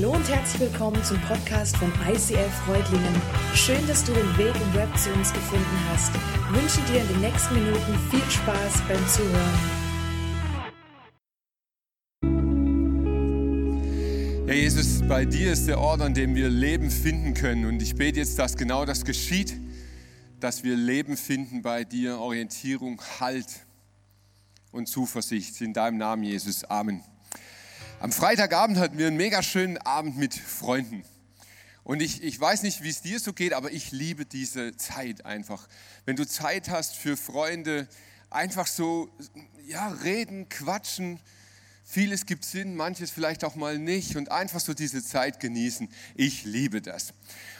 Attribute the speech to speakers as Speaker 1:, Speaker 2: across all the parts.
Speaker 1: Hallo und herzlich willkommen zum Podcast von ICL Freudlingen. Schön, dass du den Weg im Web zu uns gefunden hast. Ich wünsche dir in den nächsten Minuten viel Spaß beim Zuhören.
Speaker 2: Ja, Jesus, bei dir ist der Ort, an dem wir Leben finden können. Und ich bete jetzt, dass genau das geschieht, dass wir Leben finden bei dir, Orientierung, Halt und Zuversicht. In deinem Namen, Jesus. Amen. Am Freitagabend hatten wir einen mega schönen Abend mit Freunden. Und ich, ich weiß nicht, wie es dir so geht, aber ich liebe diese Zeit einfach. Wenn du Zeit hast für Freunde, einfach so, ja, reden, quatschen. Vieles gibt Sinn, manches vielleicht auch mal nicht und einfach so diese Zeit genießen. Ich liebe das.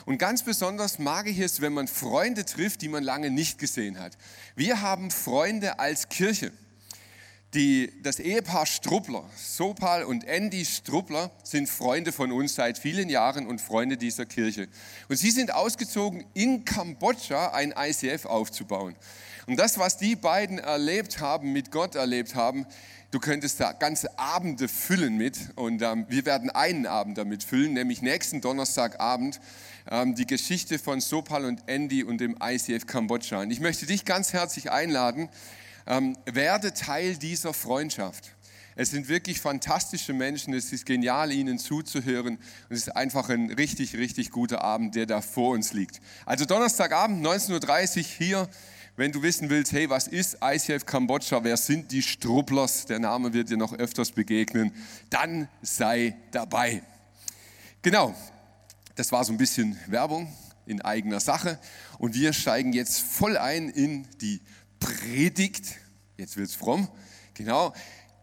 Speaker 2: Und ganz besonders mag ich es, wenn man Freunde trifft, die man lange nicht gesehen hat. Wir haben Freunde als Kirche. Die, das Ehepaar Struppler, Sopal und Andy Struppler, sind Freunde von uns seit vielen Jahren und Freunde dieser Kirche. Und sie sind ausgezogen, in Kambodscha ein ICF aufzubauen. Und das, was die beiden erlebt haben, mit Gott erlebt haben, du könntest da ganze Abende füllen mit. Und ähm, wir werden einen Abend damit füllen, nämlich nächsten Donnerstagabend, ähm, die Geschichte von Sopal und Andy und dem ICF Kambodscha. Und ich möchte dich ganz herzlich einladen, ähm, werde Teil dieser Freundschaft. Es sind wirklich fantastische Menschen, es ist genial, ihnen zuzuhören. Und es ist einfach ein richtig, richtig guter Abend, der da vor uns liegt. Also Donnerstagabend, 19.30 Uhr hier, wenn du wissen willst, hey, was ist ICF Kambodscha, wer sind die Strupplers, der Name wird dir noch öfters begegnen, dann sei dabei. Genau, das war so ein bisschen Werbung in eigener Sache. Und wir steigen jetzt voll ein in die Predigt, jetzt wird es fromm, genau,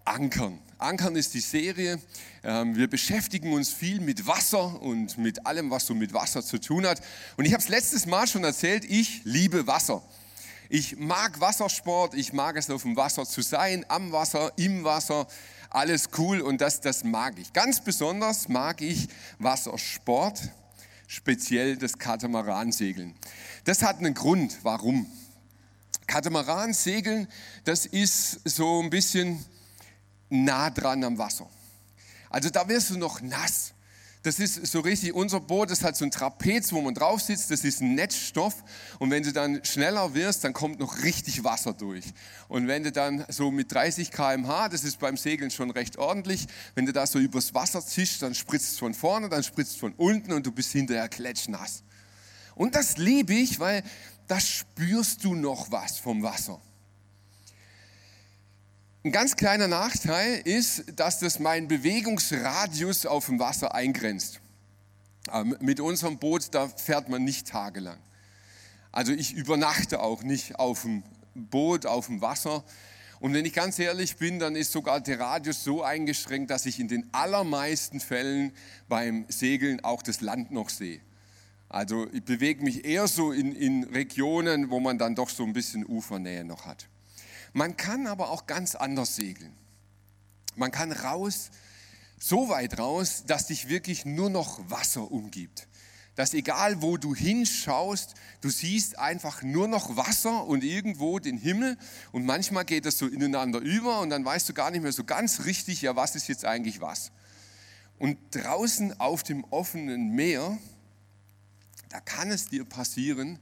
Speaker 2: Ankern. Ankern ist die Serie. Ähm, wir beschäftigen uns viel mit Wasser und mit allem, was so mit Wasser zu tun hat. Und ich habe es letztes Mal schon erzählt, ich liebe Wasser. Ich mag Wassersport, ich mag es auf dem Wasser zu sein, am Wasser, im Wasser, alles cool und das, das mag ich. Ganz besonders mag ich Wassersport, speziell das Katamaransegeln. Das hat einen Grund, warum. Katamaran segeln, das ist so ein bisschen nah dran am Wasser. Also da wirst du noch nass. Das ist so richtig, unser Boot das hat so ein Trapez, wo man drauf sitzt, das ist ein Netzstoff und wenn du dann schneller wirst, dann kommt noch richtig Wasser durch. Und wenn du dann so mit 30 km/h, das ist beim Segeln schon recht ordentlich, wenn du da so übers Wasser zischst, dann spritzt es von vorne, dann spritzt es von unten und du bist hinterher klatschnass. Und das liebe ich, weil da spürst du noch was vom Wasser. Ein ganz kleiner Nachteil ist, dass das meinen Bewegungsradius auf dem Wasser eingrenzt. Ähm, mit unserem Boot, da fährt man nicht tagelang. Also ich übernachte auch nicht auf dem Boot, auf dem Wasser. Und wenn ich ganz ehrlich bin, dann ist sogar der Radius so eingeschränkt, dass ich in den allermeisten Fällen beim Segeln auch das Land noch sehe. Also ich bewege mich eher so in, in Regionen, wo man dann doch so ein bisschen Ufernähe noch hat. Man kann aber auch ganz anders segeln. Man kann raus, so weit raus, dass dich wirklich nur noch Wasser umgibt. Dass egal wo du hinschaust, du siehst einfach nur noch Wasser und irgendwo den Himmel und manchmal geht das so ineinander über und dann weißt du gar nicht mehr so ganz richtig, ja was ist jetzt eigentlich was. Und draußen auf dem offenen Meer, da kann es dir passieren,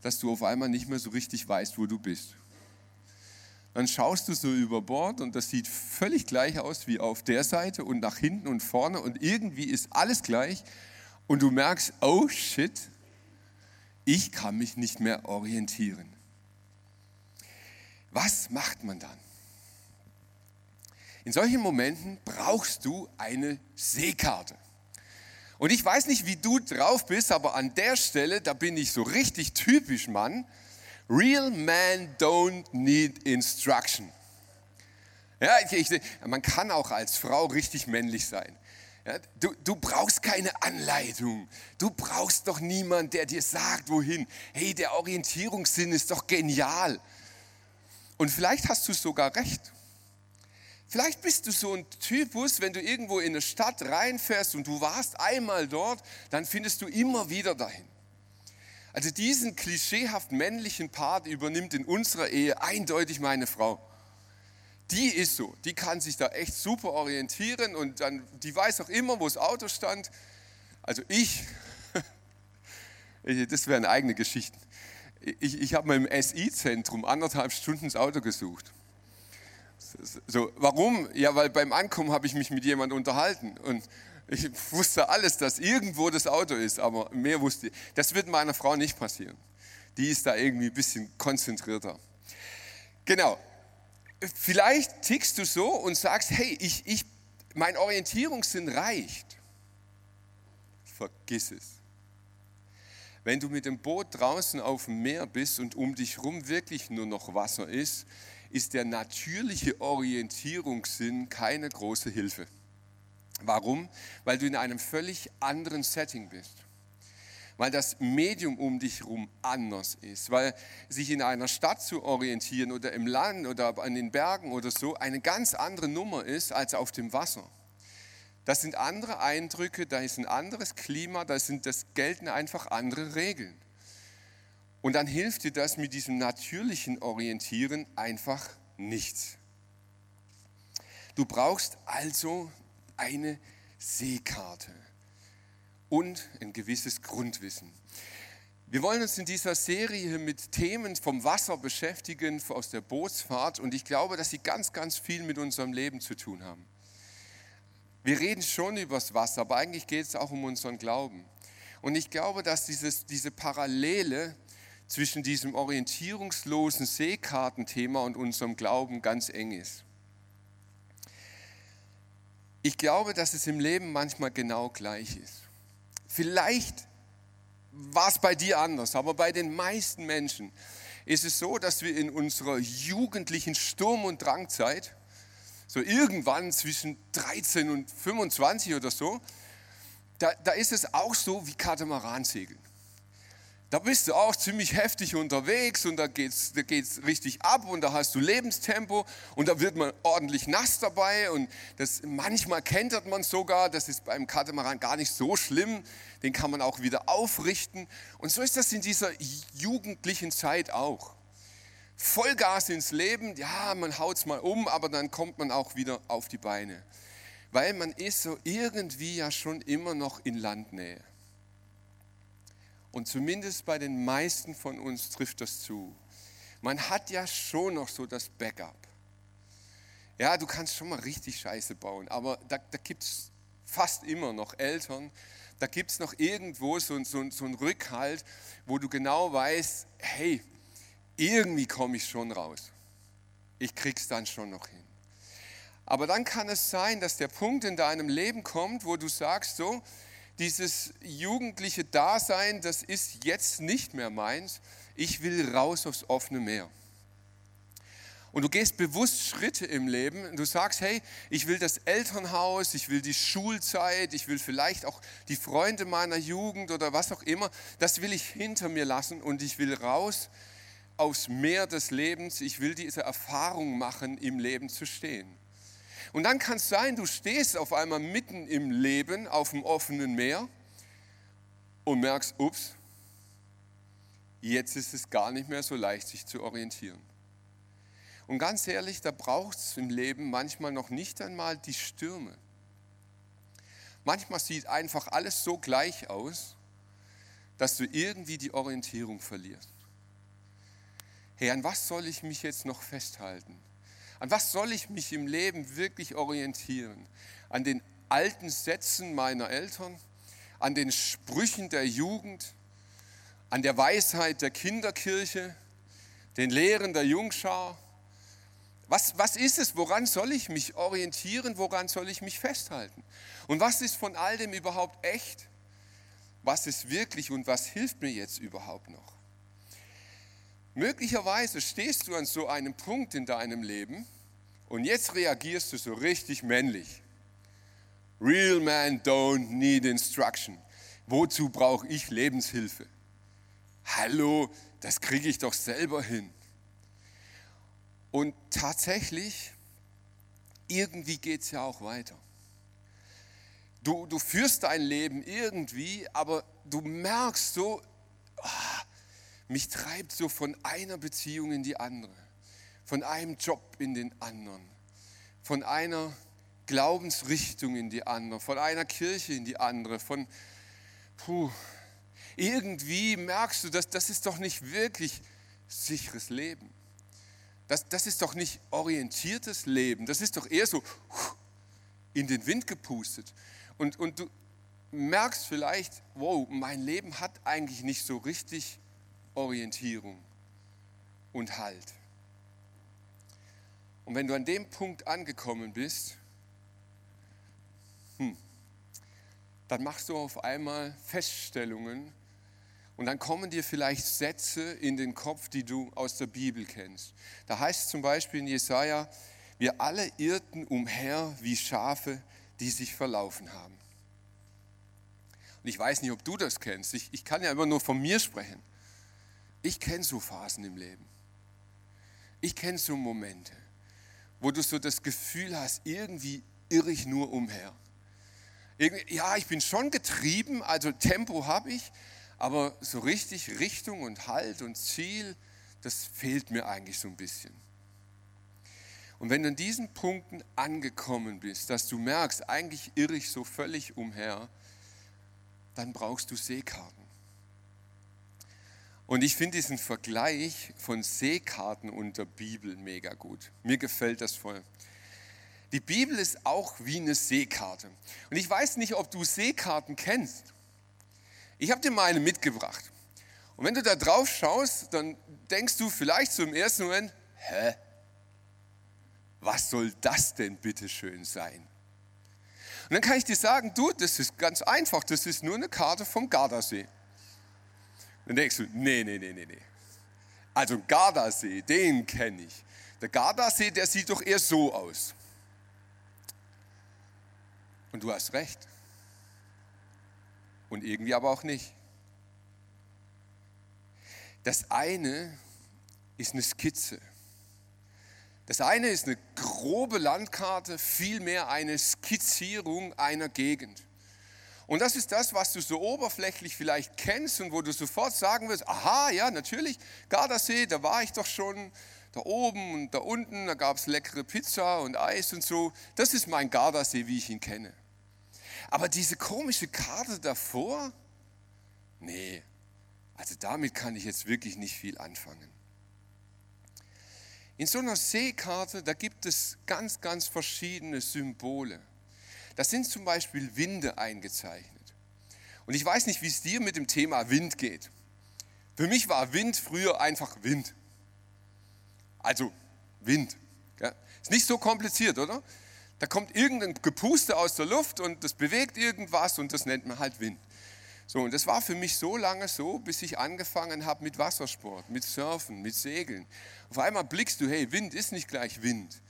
Speaker 2: dass du auf einmal nicht mehr so richtig weißt, wo du bist. Dann schaust du so über Bord und das sieht völlig gleich aus wie auf der Seite und nach hinten und vorne und irgendwie ist alles gleich und du merkst, oh shit, ich kann mich nicht mehr orientieren. Was macht man dann? In solchen Momenten brauchst du eine Seekarte. Und ich weiß nicht, wie du drauf bist, aber an der Stelle, da bin ich so richtig typisch Mann. Real men don't need instruction. Ja, ich, ich, man kann auch als Frau richtig männlich sein. Ja, du, du brauchst keine Anleitung. Du brauchst doch niemanden, der dir sagt, wohin. Hey, der Orientierungssinn ist doch genial. Und vielleicht hast du sogar recht. Vielleicht bist du so ein Typus, wenn du irgendwo in eine Stadt reinfährst und du warst einmal dort, dann findest du immer wieder dahin. Also diesen klischeehaft männlichen Part übernimmt in unserer Ehe eindeutig meine Frau. die ist so, die kann sich da echt super orientieren und dann, die weiß auch immer, wo das Auto stand. Also ich, das wären eigene Geschichten. Ich, ich habe mal im SI-Zentrum anderthalb Stunden das Auto gesucht. So, warum? Ja, weil beim Ankommen habe ich mich mit jemandem unterhalten und ich wusste alles, dass irgendwo das Auto ist, aber mehr wusste ich. Das wird meiner Frau nicht passieren. Die ist da irgendwie ein bisschen konzentrierter. Genau. Vielleicht tickst du so und sagst, hey, ich, ich, mein Orientierungssinn reicht. Vergiss es. Wenn du mit dem Boot draußen auf dem Meer bist und um dich herum wirklich nur noch Wasser ist, ist der natürliche Orientierungssinn keine große Hilfe. Warum? Weil du in einem völlig anderen Setting bist. Weil das Medium um dich herum anders ist. Weil sich in einer Stadt zu orientieren oder im Land oder an den Bergen oder so eine ganz andere Nummer ist als auf dem Wasser. Das sind andere Eindrücke, da ist ein anderes Klima, da sind, das gelten einfach andere Regeln. Und dann hilft dir das mit diesem natürlichen Orientieren einfach nichts. Du brauchst also eine Seekarte und ein gewisses Grundwissen. Wir wollen uns in dieser Serie mit Themen vom Wasser beschäftigen, aus der Bootsfahrt, und ich glaube, dass sie ganz, ganz viel mit unserem Leben zu tun haben. Wir reden schon über das Wasser, aber eigentlich geht es auch um unseren Glauben. Und ich glaube, dass dieses, diese Parallele zwischen diesem orientierungslosen Seekartenthema und unserem Glauben ganz eng ist. Ich glaube, dass es im Leben manchmal genau gleich ist. Vielleicht war es bei dir anders, aber bei den meisten Menschen ist es so, dass wir in unserer jugendlichen Sturm- und Drangzeit, so irgendwann zwischen 13 und 25 oder so, da, da ist es auch so wie Katamaransegeln da bist du auch ziemlich heftig unterwegs und da geht es da geht's richtig ab und da hast du Lebenstempo und da wird man ordentlich nass dabei und das, manchmal kentert man sogar, das ist beim Katamaran gar nicht so schlimm, den kann man auch wieder aufrichten und so ist das in dieser jugendlichen Zeit auch. Vollgas ins Leben, ja, man haut es mal um, aber dann kommt man auch wieder auf die Beine, weil man ist so irgendwie ja schon immer noch in Landnähe. Und zumindest bei den meisten von uns trifft das zu. Man hat ja schon noch so das Backup. Ja, du kannst schon mal richtig Scheiße bauen, aber da, da gibt es fast immer noch Eltern, da gibt es noch irgendwo so, so, so einen Rückhalt, wo du genau weißt, hey, irgendwie komme ich schon raus. Ich krieg's dann schon noch hin. Aber dann kann es sein, dass der Punkt in deinem Leben kommt, wo du sagst so, dieses jugendliche Dasein, das ist jetzt nicht mehr meins. Ich will raus aufs offene Meer. Und du gehst bewusst Schritte im Leben. Du sagst, hey, ich will das Elternhaus, ich will die Schulzeit, ich will vielleicht auch die Freunde meiner Jugend oder was auch immer. Das will ich hinter mir lassen und ich will raus aufs Meer des Lebens. Ich will diese Erfahrung machen, im Leben zu stehen. Und dann kann es sein, du stehst auf einmal mitten im Leben auf dem offenen Meer und merkst, ups, jetzt ist es gar nicht mehr so leicht, sich zu orientieren. Und ganz ehrlich, da braucht es im Leben manchmal noch nicht einmal die Stürme. Manchmal sieht einfach alles so gleich aus, dass du irgendwie die Orientierung verlierst. Hey, an was soll ich mich jetzt noch festhalten? An was soll ich mich im Leben wirklich orientieren? An den alten Sätzen meiner Eltern? An den Sprüchen der Jugend? An der Weisheit der Kinderkirche? Den Lehren der Jungschar? Was, was ist es? Woran soll ich mich orientieren? Woran soll ich mich festhalten? Und was ist von all dem überhaupt echt? Was ist wirklich und was hilft mir jetzt überhaupt noch? Möglicherweise stehst du an so einem Punkt in deinem Leben und jetzt reagierst du so richtig männlich. Real men don't need instruction. Wozu brauche ich Lebenshilfe? Hallo, das kriege ich doch selber hin. Und tatsächlich, irgendwie geht es ja auch weiter. Du, du führst dein Leben irgendwie, aber du merkst so, oh, mich treibt so von einer Beziehung in die andere, von einem Job in den anderen, von einer Glaubensrichtung in die andere, von einer Kirche in die andere, von, puh, irgendwie merkst du, dass das ist doch nicht wirklich sicheres Leben. Das, das ist doch nicht orientiertes Leben. Das ist doch eher so in den Wind gepustet. Und, und du merkst vielleicht, wow, mein Leben hat eigentlich nicht so richtig Orientierung und Halt. Und wenn du an dem Punkt angekommen bist, hm, dann machst du auf einmal Feststellungen und dann kommen dir vielleicht Sätze in den Kopf, die du aus der Bibel kennst. Da heißt es zum Beispiel in Jesaja, wir alle irrten umher wie Schafe, die sich verlaufen haben. Und ich weiß nicht, ob du das kennst. Ich, ich kann ja immer nur von mir sprechen. Ich kenne so Phasen im Leben. Ich kenne so Momente, wo du so das Gefühl hast, irgendwie irre ich nur umher. Ja, ich bin schon getrieben, also Tempo habe ich, aber so richtig Richtung und Halt und Ziel, das fehlt mir eigentlich so ein bisschen. Und wenn du an diesen Punkten angekommen bist, dass du merkst, eigentlich irre ich so völlig umher, dann brauchst du Seekarten. Und ich finde diesen Vergleich von Seekarten und der Bibel mega gut. Mir gefällt das voll. Die Bibel ist auch wie eine Seekarte. Und ich weiß nicht, ob du Seekarten kennst. Ich habe dir mal eine mitgebracht. Und wenn du da drauf schaust, dann denkst du vielleicht im ersten Moment, hä? Was soll das denn bitte schön sein? Und dann kann ich dir sagen, du, das ist ganz einfach, das ist nur eine Karte vom Gardasee. Dann denkst du, nee, nee, nee, nee, nee. Also Gardasee, den kenne ich. Der Gardasee, der sieht doch eher so aus. Und du hast recht und irgendwie aber auch nicht. Das eine ist eine Skizze. Das eine ist eine grobe Landkarte, vielmehr eine Skizzierung einer Gegend. Und das ist das, was du so oberflächlich vielleicht kennst und wo du sofort sagen wirst, aha, ja, natürlich, Gardasee, da war ich doch schon, da oben und da unten, da gab es leckere Pizza und Eis und so. Das ist mein Gardasee, wie ich ihn kenne. Aber diese komische Karte davor, nee, also damit kann ich jetzt wirklich nicht viel anfangen. In so einer Seekarte, da gibt es ganz, ganz verschiedene Symbole. Das sind zum Beispiel Winde eingezeichnet. Und ich weiß nicht, wie es dir mit dem Thema Wind geht. Für mich war Wind früher einfach Wind. Also Wind. Ist nicht so kompliziert, oder? Da kommt irgendein Gepuste aus der Luft und das bewegt irgendwas und das nennt man halt Wind. So, und das war für mich so lange so, bis ich angefangen habe mit Wassersport, mit Surfen, mit Segeln. Auf einmal blickst du, hey, Wind ist nicht gleich Wind.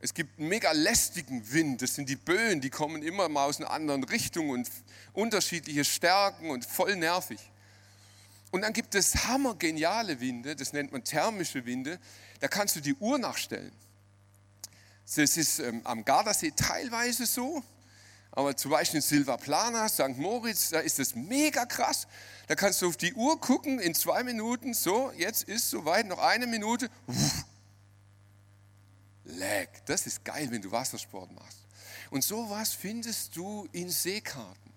Speaker 2: Es gibt einen mega lästigen Wind, das sind die Böen, die kommen immer mal aus einer anderen Richtung und unterschiedliche Stärken und voll nervig. Und dann gibt es hammergeniale Winde, das nennt man thermische Winde, da kannst du die Uhr nachstellen. Das ist ähm, am Gardasee teilweise so, aber zum Beispiel in Silvaplana, St. Moritz, da ist es mega krass. Da kannst du auf die Uhr gucken, in zwei Minuten, so, jetzt ist soweit, noch eine Minute. Leck, das ist geil, wenn du Wassersport machst. Und sowas findest du in Seekarten.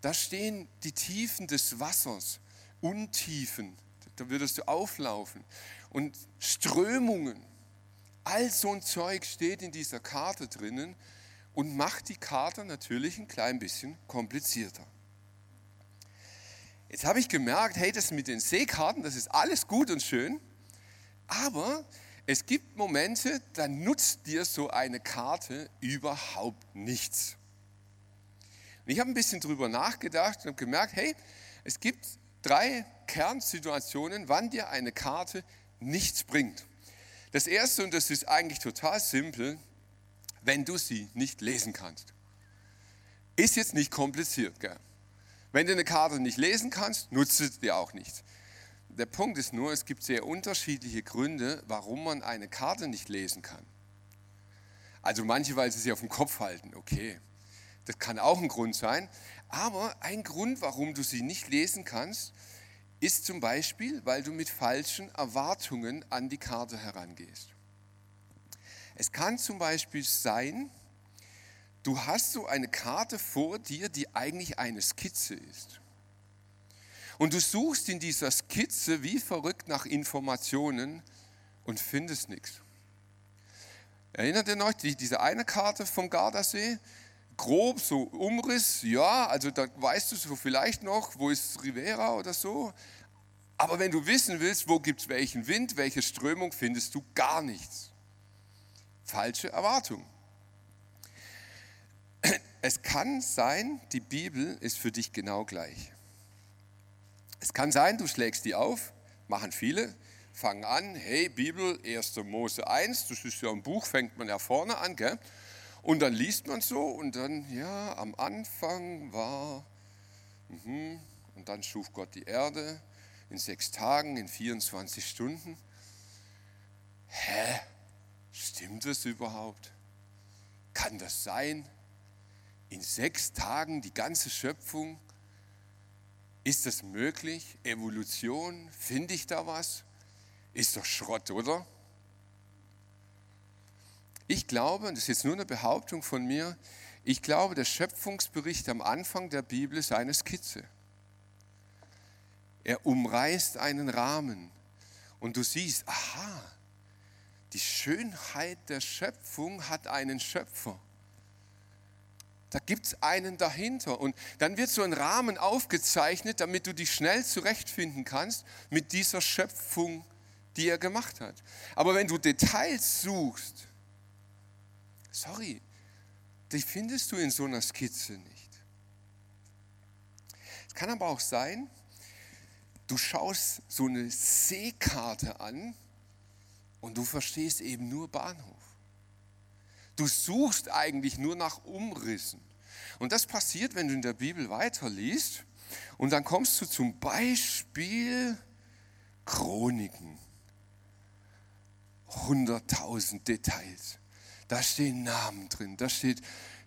Speaker 2: Da stehen die Tiefen des Wassers, Untiefen, da würdest du auflaufen. Und Strömungen, All so ein Zeug steht in dieser Karte drinnen und macht die Karte natürlich ein klein bisschen komplizierter. Jetzt habe ich gemerkt, hey, das mit den Seekarten, das ist alles gut und schön, aber es gibt Momente, da nutzt dir so eine Karte überhaupt nichts. Und ich habe ein bisschen drüber nachgedacht und gemerkt, hey, es gibt drei Kernsituationen, wann dir eine Karte nichts bringt. Das erste, und das ist eigentlich total simpel, wenn du sie nicht lesen kannst. Ist jetzt nicht kompliziert. Gell? Wenn du eine Karte nicht lesen kannst, nutzt es dir auch nichts. Der Punkt ist nur, es gibt sehr unterschiedliche Gründe, warum man eine Karte nicht lesen kann. Also manche, weil sie sie auf dem Kopf halten, okay. Das kann auch ein Grund sein. Aber ein Grund, warum du sie nicht lesen kannst, ist zum Beispiel, weil du mit falschen Erwartungen an die Karte herangehst. Es kann zum Beispiel sein, du hast so eine Karte vor dir, die eigentlich eine Skizze ist. Und du suchst in dieser Skizze wie verrückt nach Informationen und findest nichts. Erinnert ihr euch, diese eine Karte vom Gardasee? Grob so Umriss, ja, also da weißt du so vielleicht noch, wo ist Rivera oder so. Aber wenn du wissen willst, wo gibt es welchen Wind, welche Strömung, findest du gar nichts. Falsche Erwartung. Es kann sein, die Bibel ist für dich genau gleich. Es kann sein, du schlägst die auf, machen viele, fangen an, hey Bibel, 1. Mose 1, das ist ja ein Buch, fängt man ja vorne an, gell? Und dann liest man so und dann, ja, am Anfang war, mh, und dann schuf Gott die Erde in sechs Tagen, in 24 Stunden. Hä? Stimmt das überhaupt? Kann das sein? In sechs Tagen die ganze Schöpfung? Ist das möglich? Evolution? Finde ich da was? Ist doch Schrott, oder? Ich glaube, und das ist jetzt nur eine Behauptung von mir, ich glaube, der Schöpfungsbericht am Anfang der Bibel ist eine Skizze. Er umreißt einen Rahmen und du siehst, aha, die Schönheit der Schöpfung hat einen Schöpfer. Da gibt es einen dahinter. Und dann wird so ein Rahmen aufgezeichnet, damit du dich schnell zurechtfinden kannst mit dieser Schöpfung, die er gemacht hat. Aber wenn du Details suchst, sorry, die findest du in so einer Skizze nicht. Es kann aber auch sein, du schaust so eine Seekarte an und du verstehst eben nur Bahnhof. Du suchst eigentlich nur nach Umrissen. Und das passiert, wenn du in der Bibel weiterliest und dann kommst du zum Beispiel Chroniken. 100.000 Details. Da stehen Namen drin, da steht,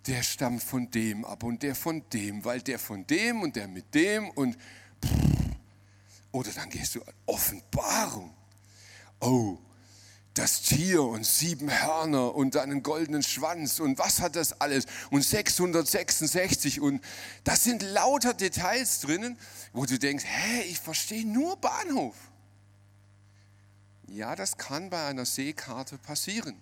Speaker 2: der stammt von dem ab und der von dem, weil der von dem und der mit dem und oder dann gehst du an Offenbarung. Oh, das Tier und sieben Hörner und einen goldenen Schwanz und was hat das alles und 666 und das sind lauter Details drinnen, wo du denkst, hä, ich verstehe nur Bahnhof. Ja, das kann bei einer Seekarte passieren.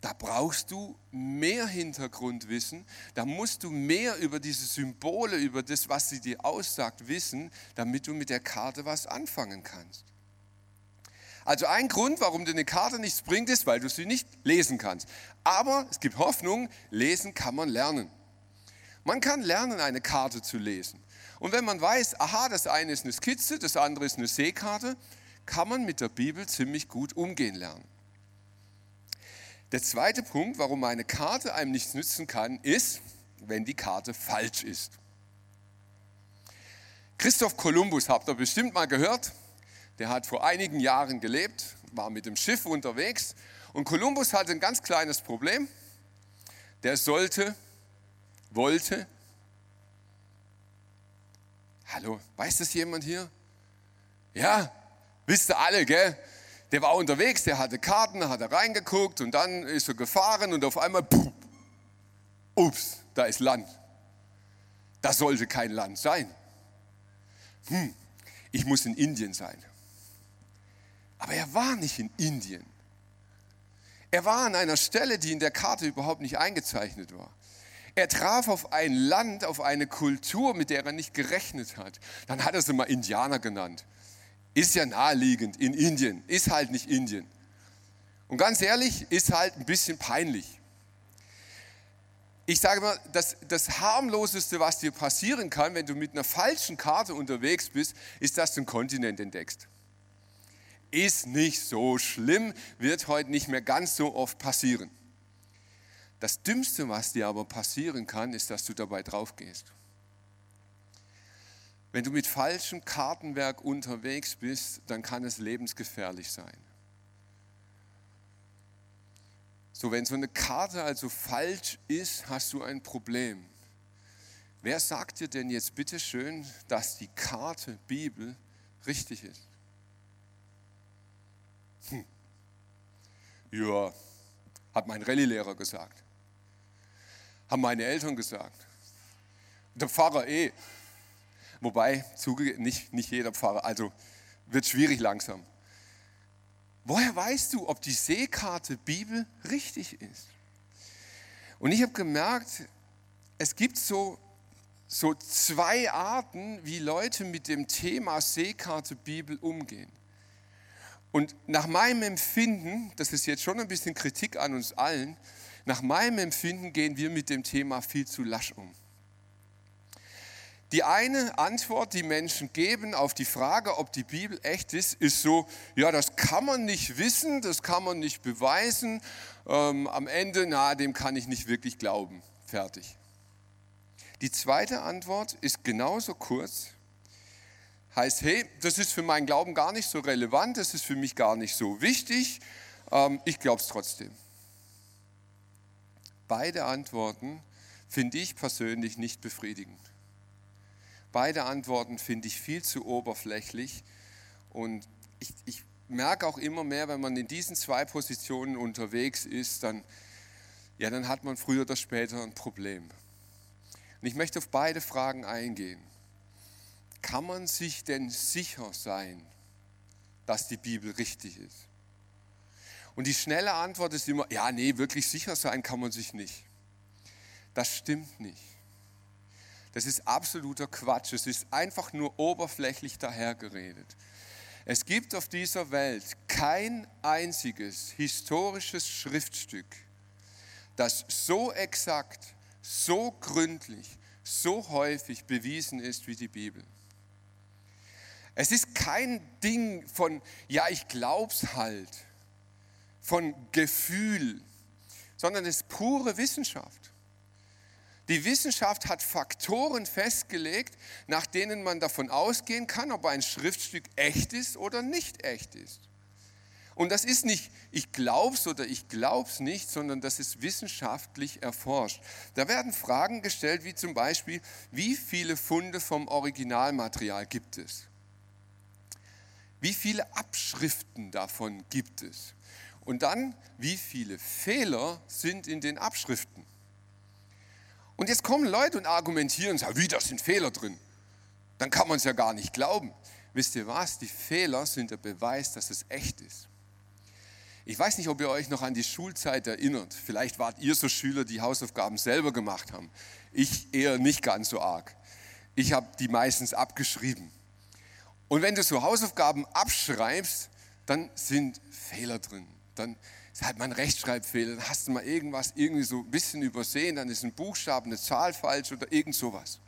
Speaker 2: Da brauchst du mehr Hintergrundwissen, da musst du mehr über diese Symbole, über das, was sie dir aussagt, wissen, damit du mit der Karte was anfangen kannst. Also ein Grund, warum dir eine Karte nichts bringt, ist, weil du sie nicht lesen kannst. Aber es gibt Hoffnung, lesen kann man lernen. Man kann lernen, eine Karte zu lesen. Und wenn man weiß, aha, das eine ist eine Skizze, das andere ist eine Seekarte, kann man mit der Bibel ziemlich gut umgehen lernen. Der zweite Punkt, warum eine Karte einem nichts nützen kann, ist, wenn die Karte falsch ist. Christoph Kolumbus habt ihr bestimmt mal gehört. Der hat vor einigen Jahren gelebt, war mit dem Schiff unterwegs und Kolumbus hatte ein ganz kleines Problem. Der sollte, wollte, hallo, weiß das jemand hier? Ja, wisst ihr alle, gell? Der war unterwegs, der hatte Karten, hat er reingeguckt und dann ist er gefahren und auf einmal, puh, ups, da ist Land. Das sollte kein Land sein. Hm, ich muss in Indien sein. Aber er war nicht in Indien. Er war an einer Stelle, die in der Karte überhaupt nicht eingezeichnet war. Er traf auf ein Land, auf eine Kultur, mit der er nicht gerechnet hat. Dann hat er sie mal Indianer genannt. Ist ja naheliegend in Indien, ist halt nicht Indien. Und ganz ehrlich, ist halt ein bisschen peinlich. Ich sage mal, das, das harmloseste, was dir passieren kann, wenn du mit einer falschen Karte unterwegs bist, ist, dass du einen Kontinent entdeckst. Ist nicht so schlimm, wird heute nicht mehr ganz so oft passieren. Das Dümmste, was dir aber passieren kann, ist, dass du dabei drauf gehst. Wenn du mit falschem Kartenwerk unterwegs bist, dann kann es lebensgefährlich sein. So, wenn so eine Karte also falsch ist, hast du ein Problem. Wer sagt dir denn jetzt bitte schön, dass die Karte Bibel richtig ist? Hm. Ja, hat mein Rallye-Lehrer gesagt. Haben meine Eltern gesagt. Der Pfarrer eh. Wobei, nicht, nicht jeder Pfarrer, also wird schwierig langsam. Woher weißt du, ob die Seekarte Bibel richtig ist? Und ich habe gemerkt, es gibt so, so zwei Arten, wie Leute mit dem Thema Seekarte Bibel umgehen. Und nach meinem Empfinden, das ist jetzt schon ein bisschen Kritik an uns allen, nach meinem Empfinden gehen wir mit dem Thema viel zu lasch um. Die eine Antwort, die Menschen geben auf die Frage, ob die Bibel echt ist, ist so, ja, das kann man nicht wissen, das kann man nicht beweisen. Ähm, am Ende, na, dem kann ich nicht wirklich glauben. Fertig. Die zweite Antwort ist genauso kurz. Heißt, hey, das ist für meinen Glauben gar nicht so relevant, das ist für mich gar nicht so wichtig, ähm, ich glaube es trotzdem. Beide Antworten finde ich persönlich nicht befriedigend. Beide Antworten finde ich viel zu oberflächlich und ich, ich merke auch immer mehr, wenn man in diesen zwei Positionen unterwegs ist, dann, ja, dann hat man früher oder später ein Problem. Und ich möchte auf beide Fragen eingehen. Kann man sich denn sicher sein, dass die Bibel richtig ist? Und die schnelle Antwort ist immer, ja, nee, wirklich sicher sein kann man sich nicht. Das stimmt nicht. Das ist absoluter Quatsch. Es ist einfach nur oberflächlich dahergeredet. Es gibt auf dieser Welt kein einziges historisches Schriftstück, das so exakt, so gründlich, so häufig bewiesen ist wie die Bibel. Es ist kein Ding von, ja, ich glaub's halt, von Gefühl, sondern es ist pure Wissenschaft. Die Wissenschaft hat Faktoren festgelegt, nach denen man davon ausgehen kann, ob ein Schriftstück echt ist oder nicht echt ist. Und das ist nicht, ich glaub's oder ich glaub's nicht, sondern das ist wissenschaftlich erforscht. Da werden Fragen gestellt, wie zum Beispiel, wie viele Funde vom Originalmaterial gibt es? Wie viele Abschriften davon gibt es? Und dann, wie viele Fehler sind in den Abschriften? Und jetzt kommen Leute und argumentieren, sagen, wie, da sind Fehler drin. Dann kann man es ja gar nicht glauben. Wisst ihr was? Die Fehler sind der Beweis, dass es echt ist. Ich weiß nicht, ob ihr euch noch an die Schulzeit erinnert. Vielleicht wart ihr so Schüler, die Hausaufgaben selber gemacht haben. Ich eher nicht ganz so arg. Ich habe die meistens abgeschrieben. Und wenn du so Hausaufgaben abschreibst, dann sind Fehler drin. Dann mal ein Rechtschreibfehler, dann hast du mal irgendwas irgendwie so ein bisschen übersehen, dann ist ein Buchstaben, eine Zahl falsch oder irgend sowas.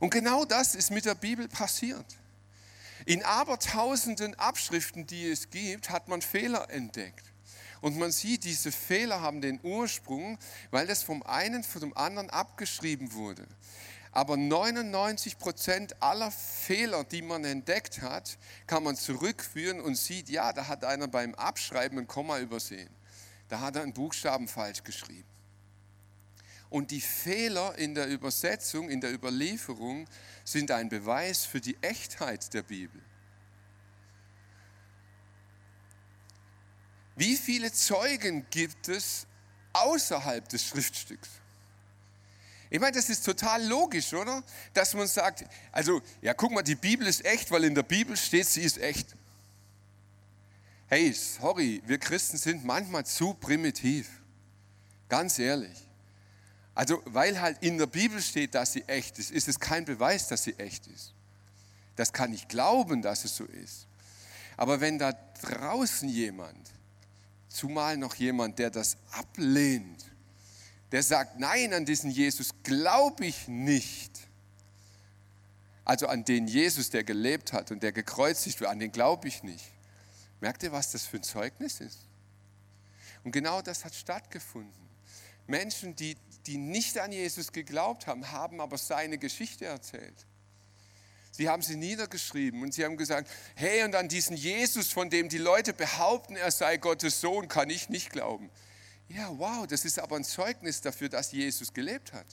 Speaker 2: Und genau das ist mit der Bibel passiert. In abertausenden Abschriften, die es gibt, hat man Fehler entdeckt. Und man sieht, diese Fehler haben den Ursprung, weil das vom einen von dem anderen abgeschrieben wurde. Aber 99 Prozent aller Fehler, die man entdeckt hat, kann man zurückführen und sieht, ja, da hat einer beim Abschreiben ein Komma übersehen. Da hat er einen Buchstaben falsch geschrieben. Und die Fehler in der Übersetzung, in der Überlieferung sind ein Beweis für die Echtheit der Bibel. Wie viele Zeugen gibt es außerhalb des Schriftstücks? Ich meine, das ist total logisch, oder? Dass man sagt, also, ja, guck mal, die Bibel ist echt, weil in der Bibel steht, sie ist echt. Hey, sorry, wir Christen sind manchmal zu primitiv. Ganz ehrlich. Also, weil halt in der Bibel steht, dass sie echt ist, ist es kein Beweis, dass sie echt ist. Das kann ich glauben, dass es so ist. Aber wenn da draußen jemand, zumal noch jemand, der das ablehnt, der sagt, nein, an diesen Jesus glaube ich nicht. Also an den Jesus, der gelebt hat und der gekreuzigt wird, an den glaube ich nicht. Merkt ihr, was das für ein Zeugnis ist? Und genau das hat stattgefunden. Menschen, die, die nicht an Jesus geglaubt haben, haben aber seine Geschichte erzählt. Sie haben sie niedergeschrieben und sie haben gesagt, hey, und an diesen Jesus, von dem die Leute behaupten, er sei Gottes Sohn, kann ich nicht glauben. Ja, wow, das ist aber ein Zeugnis dafür, dass Jesus gelebt hat.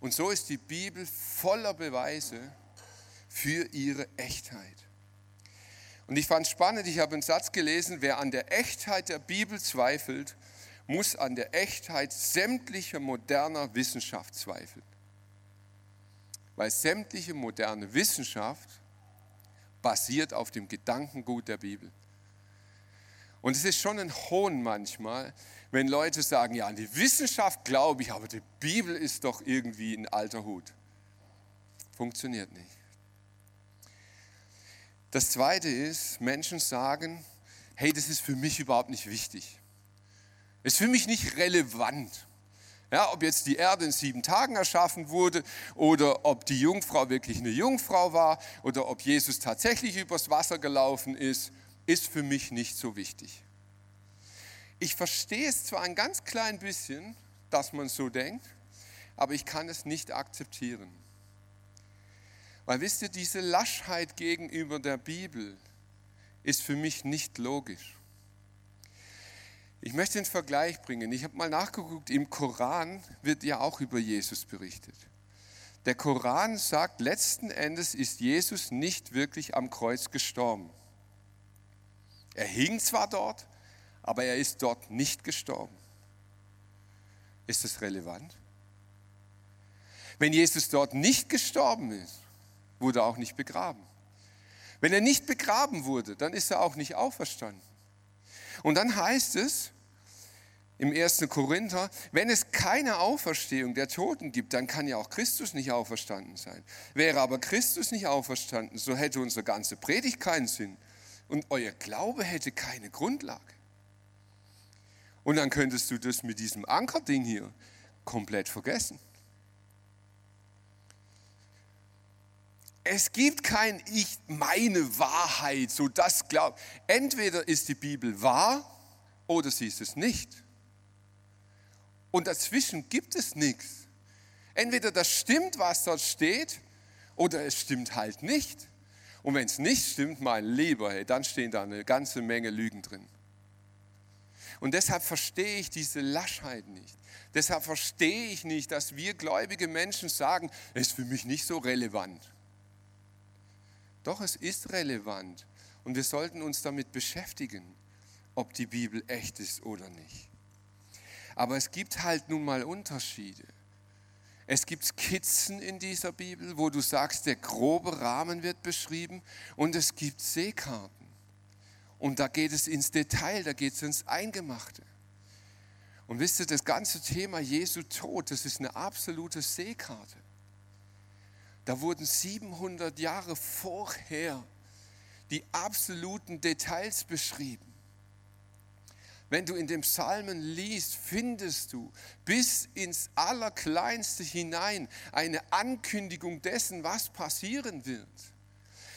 Speaker 2: Und so ist die Bibel voller Beweise für ihre Echtheit. Und ich fand es spannend, ich habe einen Satz gelesen, wer an der Echtheit der Bibel zweifelt, muss an der Echtheit sämtlicher moderner Wissenschaft zweifeln. Weil sämtliche moderne Wissenschaft basiert auf dem Gedankengut der Bibel. Und es ist schon ein Hohn manchmal, wenn Leute sagen, ja, an die Wissenschaft glaube ich, aber die Bibel ist doch irgendwie ein alter Hut. Funktioniert nicht. Das Zweite ist, Menschen sagen, hey, das ist für mich überhaupt nicht wichtig. Ist für mich nicht relevant. Ja, ob jetzt die Erde in sieben Tagen erschaffen wurde oder ob die Jungfrau wirklich eine Jungfrau war oder ob Jesus tatsächlich übers Wasser gelaufen ist, ist für mich nicht so wichtig. Ich verstehe es zwar ein ganz klein bisschen, dass man so denkt, aber ich kann es nicht akzeptieren. Weil wisst ihr, diese Laschheit gegenüber der Bibel ist für mich nicht logisch. Ich möchte einen Vergleich bringen. Ich habe mal nachgeguckt, im Koran wird ja auch über Jesus berichtet. Der Koran sagt, letzten Endes ist Jesus nicht wirklich am Kreuz gestorben. Er hing zwar dort, aber er ist dort nicht gestorben. Ist das relevant? Wenn Jesus dort nicht gestorben ist, wurde er auch nicht begraben. Wenn er nicht begraben wurde, dann ist er auch nicht auferstanden. Und dann heißt es im 1. Korinther, wenn es keine Auferstehung der Toten gibt, dann kann ja auch Christus nicht auferstanden sein. Wäre aber Christus nicht auferstanden, so hätte unsere ganze Predigt keinen Sinn und euer Glaube hätte keine Grundlage. Und dann könntest du das mit diesem Ankerding hier komplett vergessen. Es gibt kein Ich meine Wahrheit, so das glaubt. Entweder ist die Bibel wahr oder sie ist es nicht. Und dazwischen gibt es nichts. Entweder das stimmt, was dort steht, oder es stimmt halt nicht. Und wenn es nicht stimmt, mein Lieber, hey, dann stehen da eine ganze Menge Lügen drin. Und deshalb verstehe ich diese Laschheit nicht. Deshalb verstehe ich nicht, dass wir gläubige Menschen sagen, es ist für mich nicht so relevant. Doch es ist relevant und wir sollten uns damit beschäftigen, ob die Bibel echt ist oder nicht. Aber es gibt halt nun mal Unterschiede. Es gibt Skizzen in dieser Bibel, wo du sagst, der grobe Rahmen wird beschrieben und es gibt Seekarten. Und da geht es ins Detail, da geht es ins Eingemachte. Und wisst ihr, das ganze Thema Jesu Tod, das ist eine absolute Seekarte. Da wurden 700 Jahre vorher die absoluten Details beschrieben. Wenn du in dem Psalmen liest, findest du bis ins Allerkleinste hinein eine Ankündigung dessen, was passieren wird.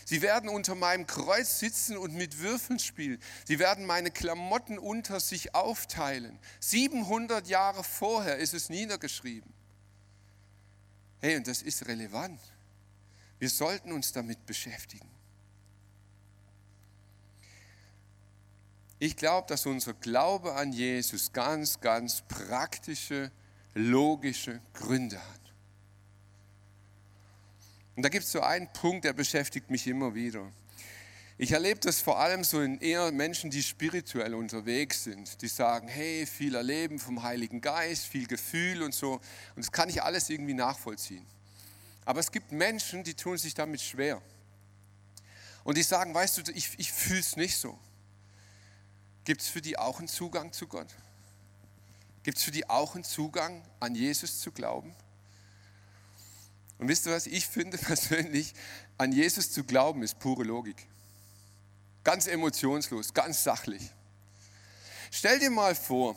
Speaker 2: Sie werden unter meinem Kreuz sitzen und mit Würfeln spielen. Sie werden meine Klamotten unter sich aufteilen. 700 Jahre vorher ist es niedergeschrieben. Hey, und das ist relevant. Wir sollten uns damit beschäftigen. Ich glaube, dass unser Glaube an Jesus ganz, ganz praktische, logische Gründe hat. Und da gibt es so einen Punkt, der beschäftigt mich immer wieder. Ich erlebe das vor allem so in eher Menschen, die spirituell unterwegs sind, die sagen, hey, viel erleben vom Heiligen Geist, viel Gefühl und so. Und das kann ich alles irgendwie nachvollziehen. Aber es gibt Menschen, die tun sich damit schwer. Und die sagen, weißt du, ich, ich fühle es nicht so. Gibt es für die auch einen Zugang zu Gott? Gibt es für die auch einen Zugang, an Jesus zu glauben? Und wisst ihr was, ich finde persönlich, an Jesus zu glauben ist pure Logik. Ganz emotionslos, ganz sachlich. Stell dir mal vor,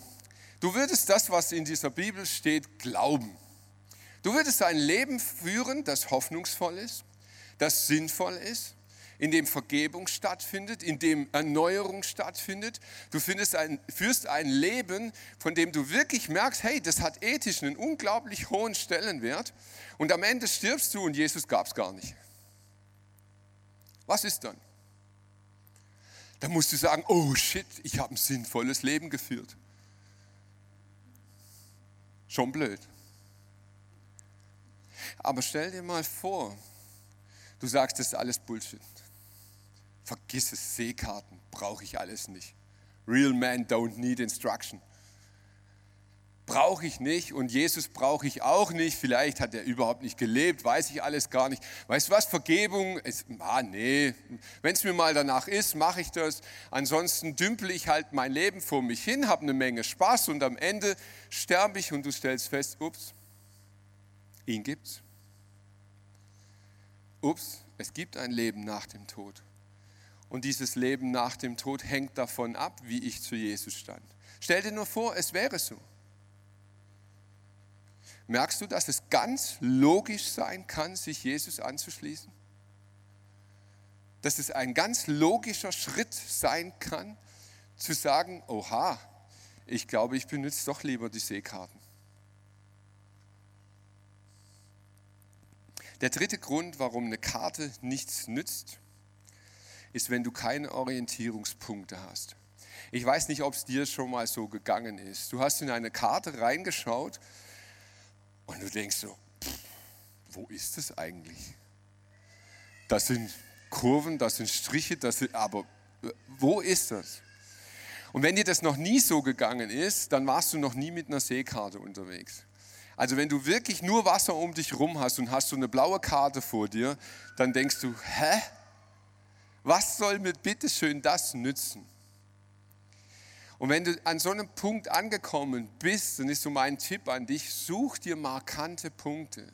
Speaker 2: du würdest das, was in dieser Bibel steht, glauben. Du würdest ein Leben führen, das hoffnungsvoll ist, das sinnvoll ist, in dem Vergebung stattfindet, in dem Erneuerung stattfindet. Du ein, führst ein Leben, von dem du wirklich merkst, hey, das hat ethisch einen unglaublich hohen Stellenwert. Und am Ende stirbst du und Jesus gab es gar nicht. Was ist dann? Da musst du sagen, oh shit, ich habe ein sinnvolles Leben geführt. Schon blöd. Aber stell dir mal vor, du sagst, das ist alles Bullshit Vergiss es, Seekarten brauche ich alles nicht. Real men don't need instruction. Brauche ich nicht und Jesus brauche ich auch nicht. Vielleicht hat er überhaupt nicht gelebt, weiß ich alles gar nicht. Weißt du was? Vergebung ist, ah nee, wenn es mir mal danach ist, mache ich das. Ansonsten dümpel ich halt mein Leben vor mich hin, habe eine Menge Spaß und am Ende sterbe ich und du stellst fest, ups, ihn gibt's. Ups, es gibt ein Leben nach dem Tod. Und dieses Leben nach dem Tod hängt davon ab, wie ich zu Jesus stand. Stell dir nur vor, es wäre so. Merkst du, dass es ganz logisch sein kann, sich Jesus anzuschließen? Dass es ein ganz logischer Schritt sein kann, zu sagen, oha, ich glaube, ich benutze doch lieber die Seekarten. Der dritte Grund, warum eine Karte nichts nützt, ist, wenn du keine Orientierungspunkte hast. Ich weiß nicht, ob es dir schon mal so gegangen ist. Du hast in eine Karte reingeschaut und du denkst so, pff, wo ist es eigentlich? Das sind Kurven, das sind Striche, das sind, aber äh, wo ist das? Und wenn dir das noch nie so gegangen ist, dann warst du noch nie mit einer Seekarte unterwegs. Also wenn du wirklich nur Wasser um dich rum hast und hast so eine blaue Karte vor dir, dann denkst du, hä? Was soll mir bitteschön das nützen? Und wenn du an so einem Punkt angekommen bist, dann ist so mein Tipp an dich, such dir markante Punkte.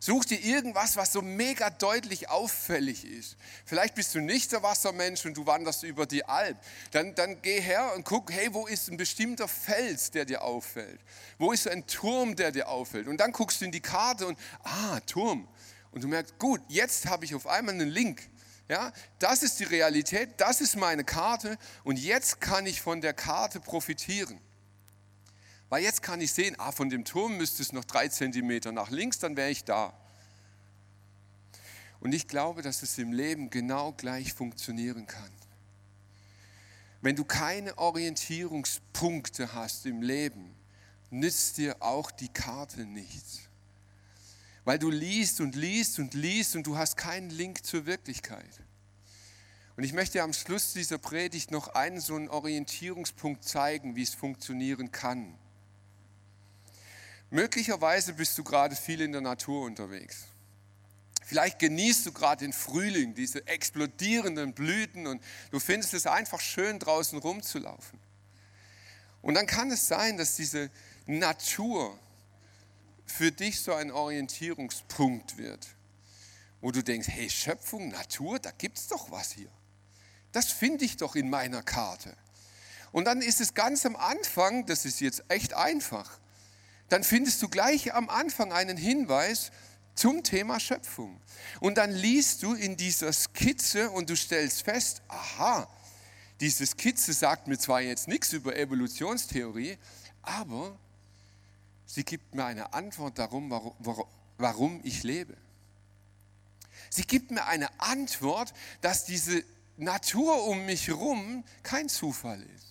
Speaker 2: Such dir irgendwas, was so mega deutlich auffällig ist. Vielleicht bist du nicht der Wassermensch und du wanderst über die Alp. Dann, dann geh her und guck, hey, wo ist ein bestimmter Fels, der dir auffällt? Wo ist ein Turm, der dir auffällt? Und dann guckst du in die Karte und, ah, Turm. Und du merkst, gut, jetzt habe ich auf einmal einen Link. Ja, das ist die Realität, das ist meine Karte und jetzt kann ich von der Karte profitieren. Weil jetzt kann ich sehen, ah, von dem Turm müsste es noch drei Zentimeter nach links, dann wäre ich da. Und ich glaube, dass es im Leben genau gleich funktionieren kann. Wenn du keine Orientierungspunkte hast im Leben, nützt dir auch die Karte nichts. Weil du liest und liest und liest und du hast keinen Link zur Wirklichkeit. Und ich möchte am Schluss dieser Predigt noch einen so einen Orientierungspunkt zeigen, wie es funktionieren kann. Möglicherweise bist du gerade viel in der Natur unterwegs. Vielleicht genießt du gerade den Frühling, diese explodierenden Blüten und du findest es einfach schön, draußen rumzulaufen. Und dann kann es sein, dass diese Natur für dich so ein Orientierungspunkt wird, wo du denkst, hey, Schöpfung, Natur, da gibt es doch was hier. Das finde ich doch in meiner Karte. Und dann ist es ganz am Anfang, das ist jetzt echt einfach, dann findest du gleich am Anfang einen Hinweis zum Thema Schöpfung. Und dann liest du in dieser Skizze und du stellst fest, aha, diese Skizze sagt mir zwar jetzt nichts über Evolutionstheorie, aber sie gibt mir eine Antwort darum, warum, ich lebe. Sie gibt mir eine Antwort, dass diese Natur um mich herum kein Zufall ist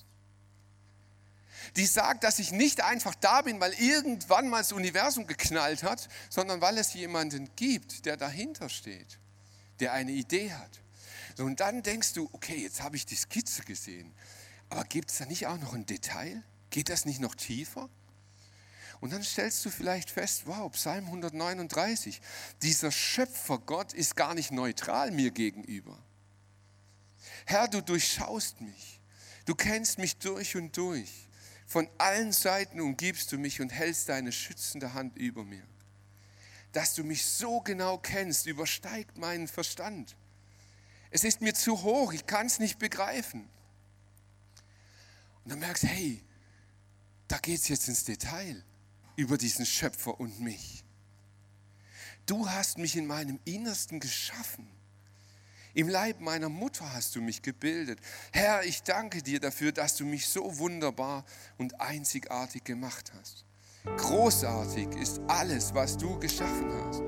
Speaker 2: die sagt, dass ich nicht einfach da bin, weil irgendwann mal das Universum geknallt hat, sondern weil es jemanden gibt, der dahinter steht, der eine Idee hat. So, und dann denkst du, okay, jetzt habe ich die Skizze gesehen, aber gibt es da nicht auch noch ein Detail? Geht das nicht noch tiefer? Und dann stellst du vielleicht fest, wow, Psalm 139, dieser Schöpfergott ist gar nicht neutral mir gegenüber. Herr, du durchschaust mich, du kennst mich durch und durch. Von allen Seiten umgibst du mich und hältst deine schützende Hand über mir. Dass du mich so genau kennst, übersteigt meinen Verstand. Es ist mir zu hoch, ich kann es nicht begreifen. Und dann merkst du, hey, da geht es jetzt ins Detail über diesen Schöpfer und mich. Du hast mich in meinem Innersten geschaffen. Im Leib meiner Mutter hast du mich gebildet. Herr, ich danke dir dafür, dass du mich so wunderbar und einzigartig gemacht hast. Großartig ist alles, was du geschaffen hast.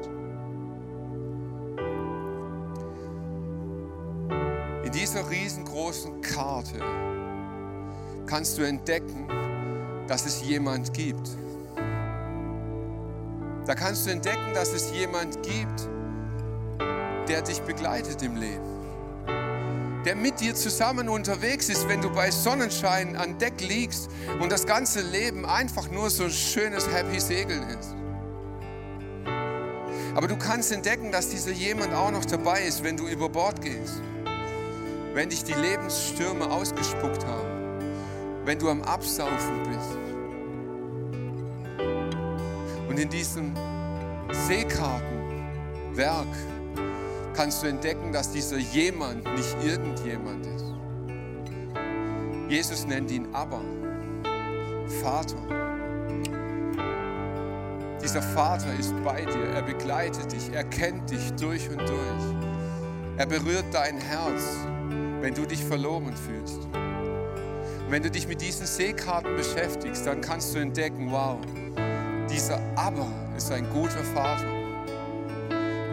Speaker 2: In dieser riesengroßen Karte kannst du entdecken, dass es jemand gibt. Da kannst du entdecken, dass es jemand gibt, der dich begleitet im Leben. der mit dir zusammen unterwegs ist, wenn du bei Sonnenschein an Deck liegst und das ganze Leben einfach nur so ein schönes Happy Segeln ist. Aber du kannst entdecken, dass dieser jemand auch noch dabei ist, wenn du über Bord gehst. Wenn dich die Lebensstürme ausgespuckt haben. Wenn du am Absaufen bist. Und in diesem Seekartenwerk kannst du entdecken, dass dieser jemand nicht irgendjemand ist. Jesus nennt ihn aber Vater. Dieser Vater ist bei dir, er begleitet dich, er kennt dich durch und durch. Er berührt dein Herz, wenn du dich verloren fühlst. Und wenn du dich mit diesen Seekarten beschäftigst, dann kannst du entdecken, wow, dieser Aber ist ein guter Vater.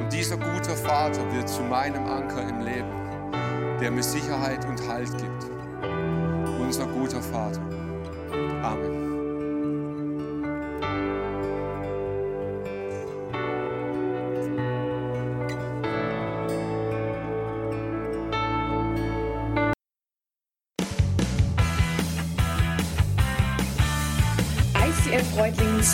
Speaker 2: Und dieser gute Vater wird zu meinem Anker im Leben, der mir Sicherheit und Halt gibt. Unser guter Vater. Amen.